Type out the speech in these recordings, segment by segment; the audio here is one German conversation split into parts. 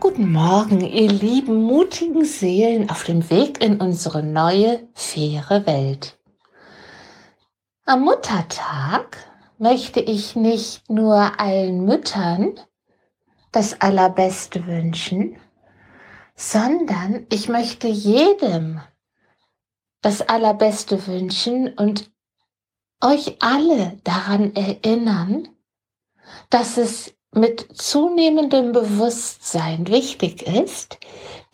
Guten Morgen, ihr lieben, mutigen Seelen auf dem Weg in unsere neue, faire Welt. Am Muttertag möchte ich nicht nur allen Müttern das Allerbeste wünschen, sondern ich möchte jedem das Allerbeste wünschen und euch alle daran erinnern, dass es mit zunehmendem Bewusstsein wichtig ist,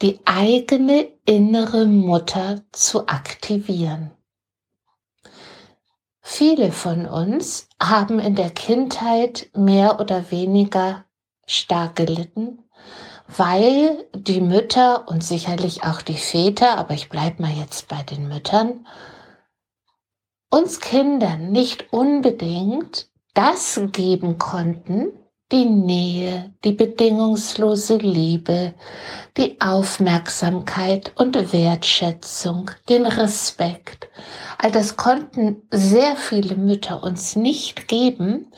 die eigene innere Mutter zu aktivieren. Viele von uns haben in der Kindheit mehr oder weniger stark gelitten, weil die Mütter und sicherlich auch die Väter, aber ich bleibe mal jetzt bei den Müttern, uns Kindern nicht unbedingt das geben konnten, die Nähe, die bedingungslose Liebe, die Aufmerksamkeit und Wertschätzung, den Respekt. All das konnten sehr viele Mütter uns nicht geben,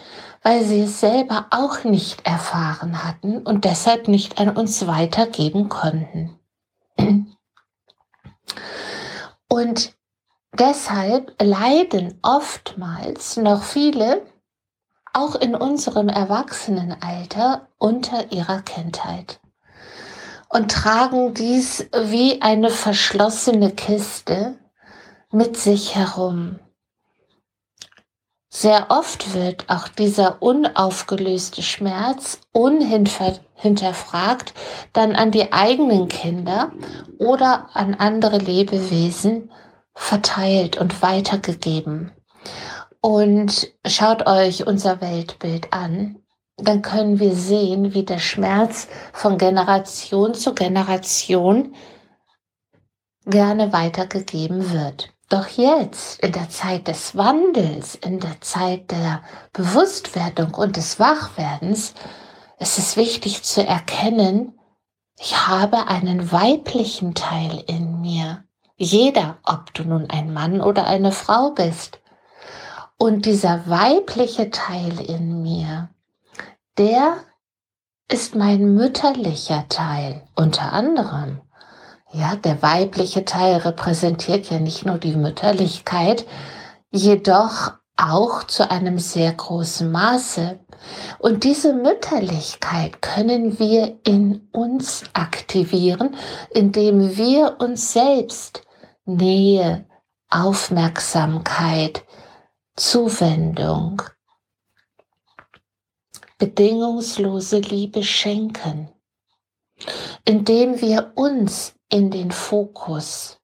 weil sie es selber auch nicht erfahren hatten und deshalb nicht an uns weitergeben konnten. Und deshalb leiden oftmals noch viele auch in unserem Erwachsenenalter unter ihrer Kindheit und tragen dies wie eine verschlossene Kiste mit sich herum. Sehr oft wird auch dieser unaufgelöste Schmerz unhinterfragt dann an die eigenen Kinder oder an andere Lebewesen verteilt und weitergegeben und schaut euch unser Weltbild an, dann können wir sehen, wie der Schmerz von Generation zu Generation gerne weitergegeben wird. Doch jetzt, in der Zeit des Wandels, in der Zeit der Bewusstwerdung und des Wachwerdens, ist es wichtig zu erkennen, ich habe einen weiblichen Teil in mir. Jeder, ob du nun ein Mann oder eine Frau bist. Und dieser weibliche Teil in mir, der ist mein mütterlicher Teil unter anderem. Ja, der weibliche Teil repräsentiert ja nicht nur die Mütterlichkeit, jedoch auch zu einem sehr großen Maße. Und diese Mütterlichkeit können wir in uns aktivieren, indem wir uns selbst Nähe, Aufmerksamkeit, Zuwendung, bedingungslose Liebe schenken, indem wir uns in den Fokus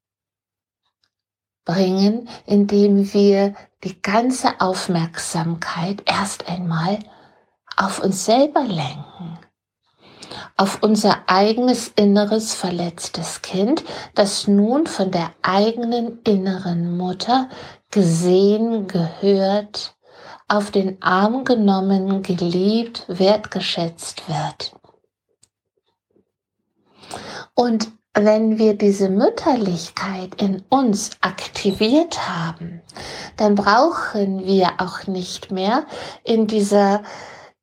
bringen, indem wir die ganze Aufmerksamkeit erst einmal auf uns selber lenken, auf unser eigenes inneres verletztes Kind, das nun von der eigenen inneren Mutter gesehen, gehört, auf den Arm genommen, geliebt, wertgeschätzt wird. Und wenn wir diese Mütterlichkeit in uns aktiviert haben, dann brauchen wir auch nicht mehr in dieser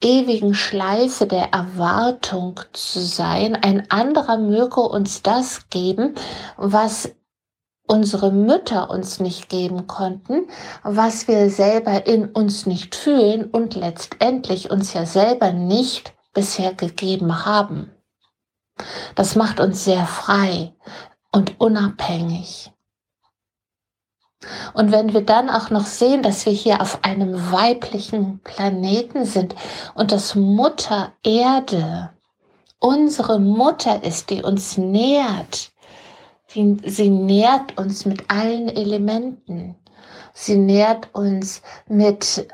ewigen Schleife der Erwartung zu sein. Ein anderer möge uns das geben, was unsere Mütter uns nicht geben konnten, was wir selber in uns nicht fühlen und letztendlich uns ja selber nicht bisher gegeben haben. Das macht uns sehr frei und unabhängig. Und wenn wir dann auch noch sehen, dass wir hier auf einem weiblichen Planeten sind und das Mutter Erde unsere Mutter ist, die uns nährt, Sie, sie nährt uns mit allen Elementen. Sie nährt uns mit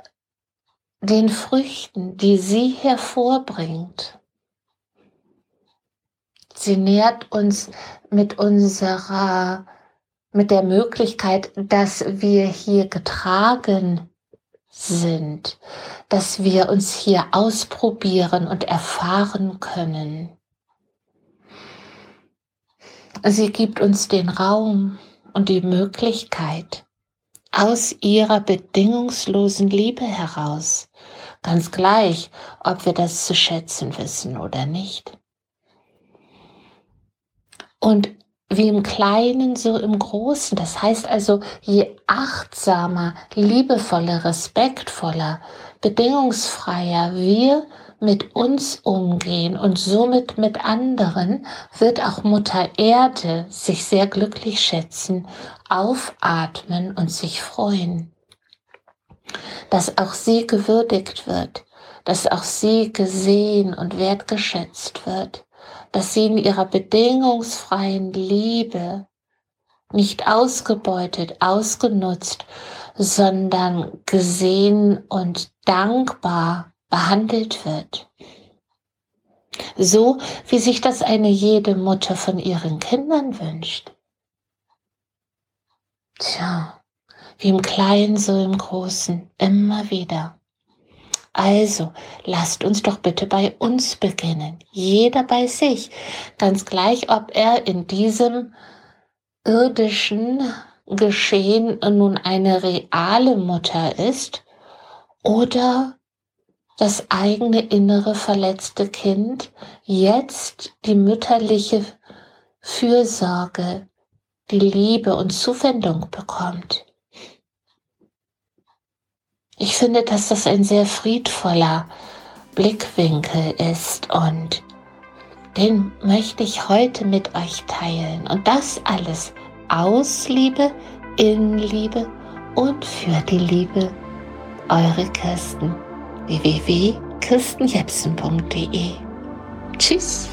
den Früchten, die sie hervorbringt. Sie nährt uns mit unserer, mit der Möglichkeit, dass wir hier getragen sind, dass wir uns hier ausprobieren und erfahren können. Sie gibt uns den Raum und die Möglichkeit, aus ihrer bedingungslosen Liebe heraus, ganz gleich, ob wir das zu schätzen wissen oder nicht. Und wie im Kleinen, so im Großen. Das heißt also, je achtsamer, liebevoller, respektvoller, bedingungsfreier wir mit uns umgehen und somit mit anderen, wird auch Mutter Erde sich sehr glücklich schätzen, aufatmen und sich freuen. Dass auch sie gewürdigt wird, dass auch sie gesehen und wertgeschätzt wird dass sie in ihrer bedingungsfreien Liebe nicht ausgebeutet, ausgenutzt, sondern gesehen und dankbar behandelt wird. So wie sich das eine jede Mutter von ihren Kindern wünscht. Tja, wie im Kleinen, so im Großen, immer wieder. Also, lasst uns doch bitte bei uns beginnen. Jeder bei sich. Ganz gleich, ob er in diesem irdischen Geschehen nun eine reale Mutter ist oder das eigene innere verletzte Kind jetzt die mütterliche Fürsorge, die Liebe und Zuwendung bekommt. Ich finde, dass das ein sehr friedvoller Blickwinkel ist und den möchte ich heute mit euch teilen. Und das alles aus Liebe, in Liebe und für die Liebe. Eure Kirsten www.kirstenjepsen.de Tschüss.